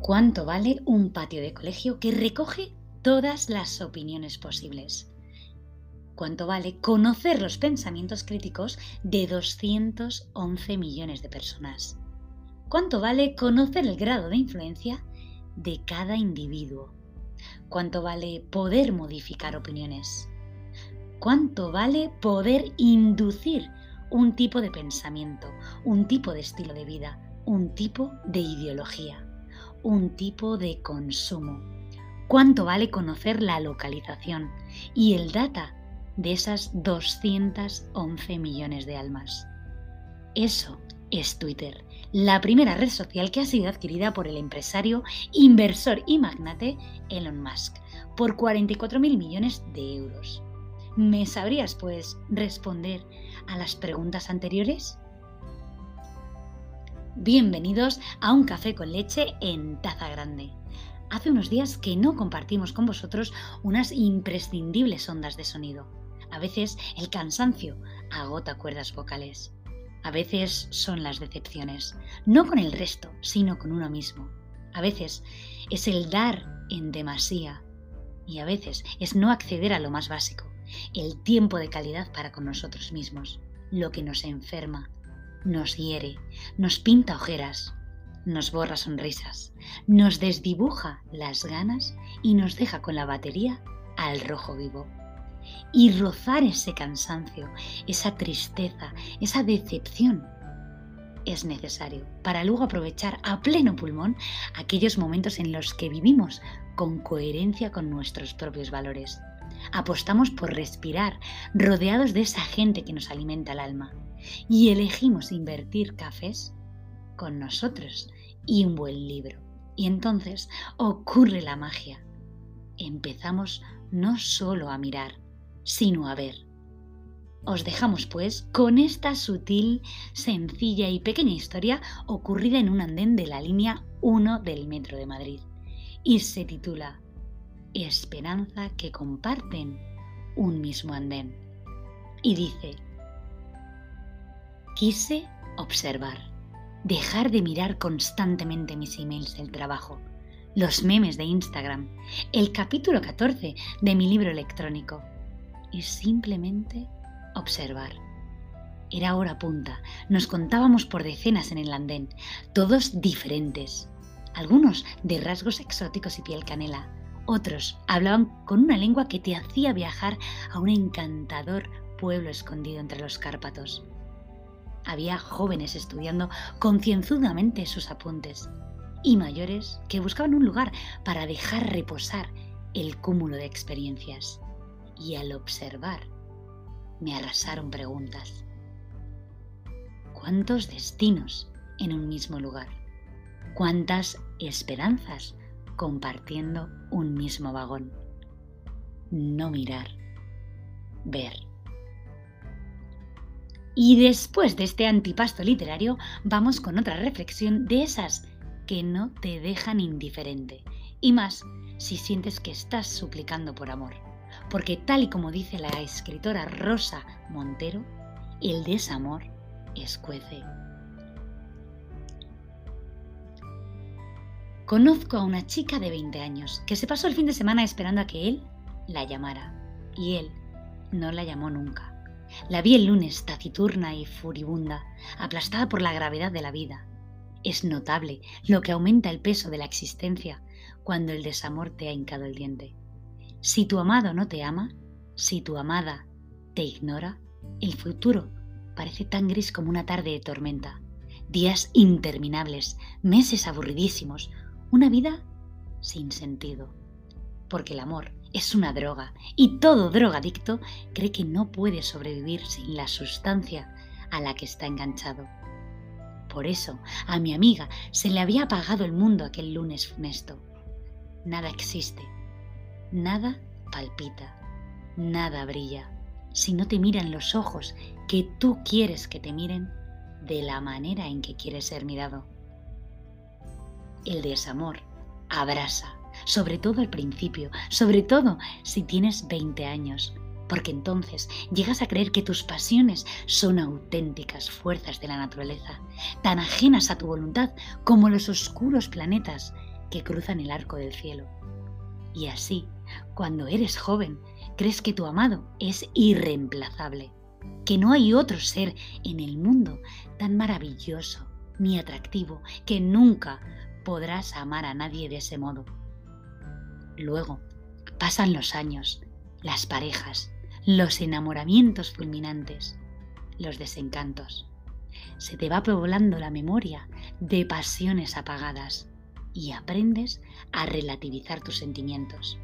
¿Cuánto vale un patio de colegio que recoge todas las opiniones posibles? ¿Cuánto vale conocer los pensamientos críticos de 211 millones de personas? ¿Cuánto vale conocer el grado de influencia de cada individuo? ¿Cuánto vale poder modificar opiniones? ¿Cuánto vale poder inducir un tipo de pensamiento, un tipo de estilo de vida, un tipo de ideología? un tipo de consumo. ¿Cuánto vale conocer la localización y el data de esas 211 millones de almas? Eso es Twitter, la primera red social que ha sido adquirida por el empresario, inversor y magnate Elon Musk por 44 mil millones de euros. ¿Me sabrías, pues, responder a las preguntas anteriores? Bienvenidos a un café con leche en taza grande. Hace unos días que no compartimos con vosotros unas imprescindibles ondas de sonido. A veces el cansancio agota cuerdas vocales. A veces son las decepciones, no con el resto, sino con uno mismo. A veces es el dar en demasía y a veces es no acceder a lo más básico, el tiempo de calidad para con nosotros mismos, lo que nos enferma, nos hiere, nos pinta ojeras, nos borra sonrisas, nos desdibuja las ganas y nos deja con la batería al rojo vivo. Y rozar ese cansancio, esa tristeza, esa decepción es necesario para luego aprovechar a pleno pulmón aquellos momentos en los que vivimos con coherencia con nuestros propios valores. Apostamos por respirar rodeados de esa gente que nos alimenta el alma y elegimos invertir cafés con nosotros y un buen libro. Y entonces ocurre la magia. Empezamos no solo a mirar, sino a ver. Os dejamos pues con esta sutil, sencilla y pequeña historia ocurrida en un andén de la línea 1 del Metro de Madrid. Y se titula Esperanza que comparten un mismo andén. Y dice, Quise observar, dejar de mirar constantemente mis emails del trabajo, los memes de Instagram, el capítulo 14 de mi libro electrónico y simplemente observar. Era hora punta, nos contábamos por decenas en el andén, todos diferentes, algunos de rasgos exóticos y piel canela, otros hablaban con una lengua que te hacía viajar a un encantador pueblo escondido entre los Cárpatos. Había jóvenes estudiando concienzudamente sus apuntes y mayores que buscaban un lugar para dejar reposar el cúmulo de experiencias. Y al observar, me arrasaron preguntas. ¿Cuántos destinos en un mismo lugar? ¿Cuántas esperanzas compartiendo un mismo vagón? No mirar, ver. Y después de este antipasto literario, vamos con otra reflexión de esas que no te dejan indiferente. Y más si sientes que estás suplicando por amor. Porque tal y como dice la escritora Rosa Montero, el desamor escuece. Conozco a una chica de 20 años que se pasó el fin de semana esperando a que él la llamara. Y él no la llamó nunca. La vi el lunes taciturna y furibunda, aplastada por la gravedad de la vida. Es notable lo que aumenta el peso de la existencia cuando el desamor te ha hincado el diente. Si tu amado no te ama, si tu amada te ignora, el futuro parece tan gris como una tarde de tormenta. Días interminables, meses aburridísimos, una vida sin sentido. Porque el amor es una droga y todo drogadicto cree que no puede sobrevivir sin la sustancia a la que está enganchado. Por eso a mi amiga se le había apagado el mundo aquel lunes funesto. Nada existe, nada palpita, nada brilla, si no te miran los ojos que tú quieres que te miren de la manera en que quieres ser mirado. El desamor abrasa, sobre todo al principio, sobre todo si tienes 20 años, porque entonces llegas a creer que tus pasiones son auténticas fuerzas de la naturaleza, tan ajenas a tu voluntad como los oscuros planetas que cruzan el arco del cielo. Y así, cuando eres joven, crees que tu amado es irreemplazable, que no hay otro ser en el mundo tan maravilloso ni atractivo que nunca podrás amar a nadie de ese modo. Luego, pasan los años, las parejas, los enamoramientos fulminantes, los desencantos. Se te va poblando la memoria de pasiones apagadas y aprendes a relativizar tus sentimientos.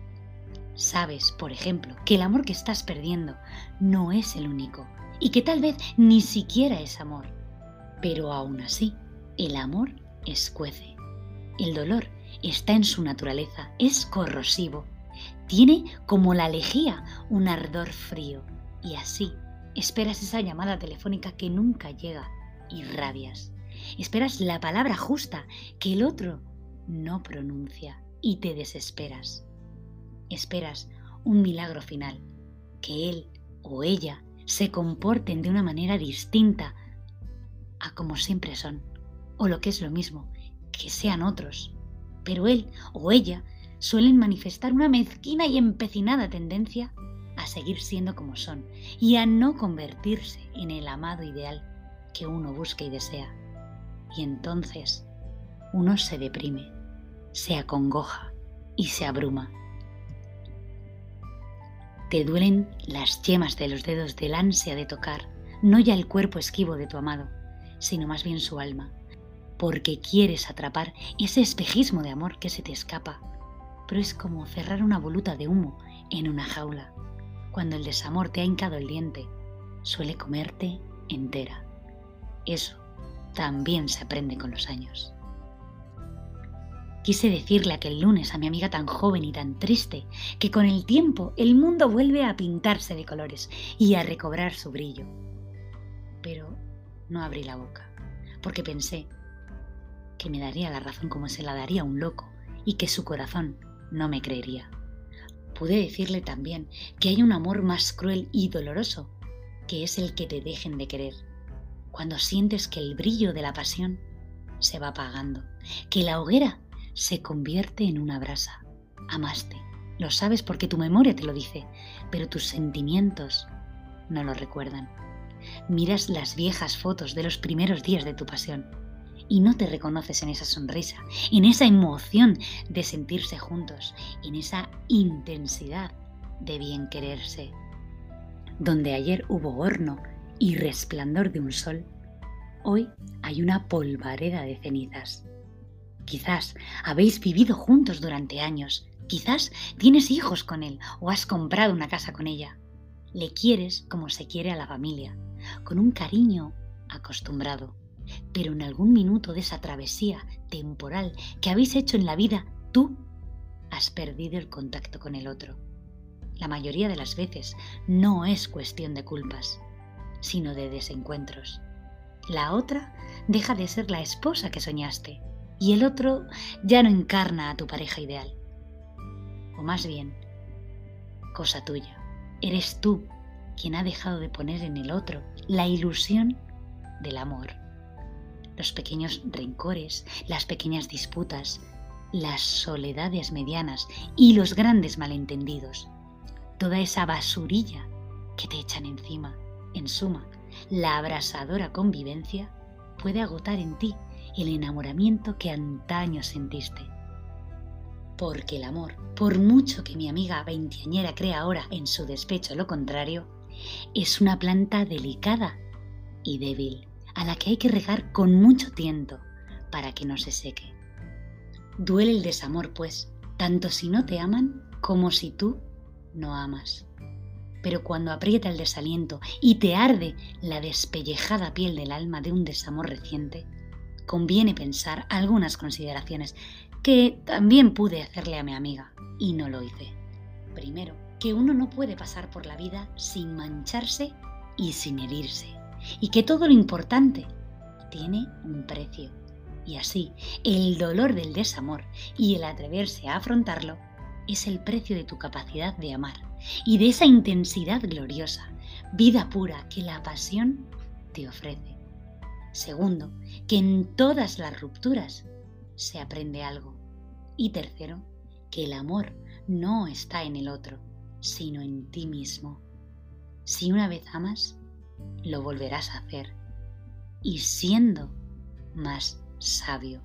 Sabes, por ejemplo, que el amor que estás perdiendo no es el único y que tal vez ni siquiera es amor. Pero aún así, el amor escuece. El dolor está en su naturaleza, es corrosivo. Tiene como la lejía un ardor frío y así esperas esa llamada telefónica que nunca llega y rabias. Esperas la palabra justa que el otro no pronuncia y te desesperas. Esperas un milagro final, que él o ella se comporten de una manera distinta a como siempre son, o lo que es lo mismo, que sean otros. Pero él o ella suelen manifestar una mezquina y empecinada tendencia a seguir siendo como son y a no convertirse en el amado ideal que uno busca y desea. Y entonces uno se deprime, se acongoja y se abruma. Te duelen las yemas de los dedos del ansia de tocar, no ya el cuerpo esquivo de tu amado, sino más bien su alma, porque quieres atrapar ese espejismo de amor que se te escapa. Pero es como cerrar una voluta de humo en una jaula. Cuando el desamor te ha hincado el diente, suele comerte entera. Eso también se aprende con los años. Quise decirle aquel lunes a mi amiga tan joven y tan triste que con el tiempo el mundo vuelve a pintarse de colores y a recobrar su brillo. Pero no abrí la boca, porque pensé que me daría la razón como se la daría un loco y que su corazón no me creería. Pude decirle también que hay un amor más cruel y doloroso, que es el que te dejen de querer, cuando sientes que el brillo de la pasión se va apagando, que la hoguera se convierte en una brasa. Amaste, lo sabes porque tu memoria te lo dice, pero tus sentimientos no lo recuerdan. Miras las viejas fotos de los primeros días de tu pasión y no te reconoces en esa sonrisa, en esa emoción de sentirse juntos, en esa intensidad de bien quererse. Donde ayer hubo horno y resplandor de un sol, hoy hay una polvareda de cenizas. Quizás habéis vivido juntos durante años, quizás tienes hijos con él o has comprado una casa con ella. Le quieres como se quiere a la familia, con un cariño acostumbrado pero en algún minuto de esa travesía temporal que habéis hecho en la vida, tú has perdido el contacto con el otro. La mayoría de las veces no es cuestión de culpas, sino de desencuentros. La otra deja de ser la esposa que soñaste y el otro ya no encarna a tu pareja ideal. O más bien, cosa tuya, eres tú quien ha dejado de poner en el otro la ilusión del amor los pequeños rencores, las pequeñas disputas, las soledades medianas y los grandes malentendidos. Toda esa basurilla que te echan encima. En suma, la abrasadora convivencia puede agotar en ti el enamoramiento que antaño sentiste. Porque el amor, por mucho que mi amiga veinteañera crea ahora en su despecho lo contrario, es una planta delicada y débil a la que hay que regar con mucho tiento para que no se seque. Duele el desamor, pues, tanto si no te aman como si tú no amas. Pero cuando aprieta el desaliento y te arde la despellejada piel del alma de un desamor reciente, conviene pensar algunas consideraciones que también pude hacerle a mi amiga y no lo hice. Primero, que uno no puede pasar por la vida sin mancharse y sin herirse y que todo lo importante tiene un precio. Y así, el dolor del desamor y el atreverse a afrontarlo es el precio de tu capacidad de amar. y de esa intensidad gloriosa, vida pura que la pasión te ofrece. Segundo, que en todas las rupturas se aprende algo. Y tercero, que el amor no está en el otro, sino en ti mismo. Si una vez amas, lo volverás a hacer. Y siendo más sabio.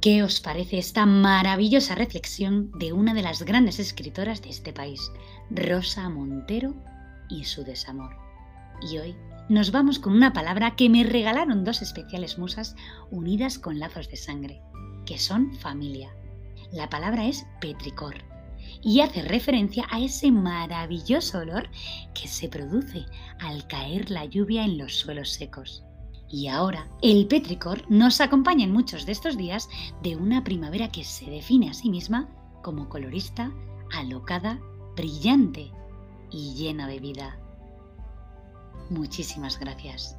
¿Qué os parece esta maravillosa reflexión de una de las grandes escritoras de este país, Rosa Montero y su desamor? Y hoy nos vamos con una palabra que me regalaron dos especiales musas unidas con lazos de sangre, que son familia. La palabra es petricor y hace referencia a ese maravilloso olor que se produce al caer la lluvia en los suelos secos. Y ahora, el petricor nos acompaña en muchos de estos días de una primavera que se define a sí misma como colorista, alocada, brillante y llena de vida. Muchísimas gracias.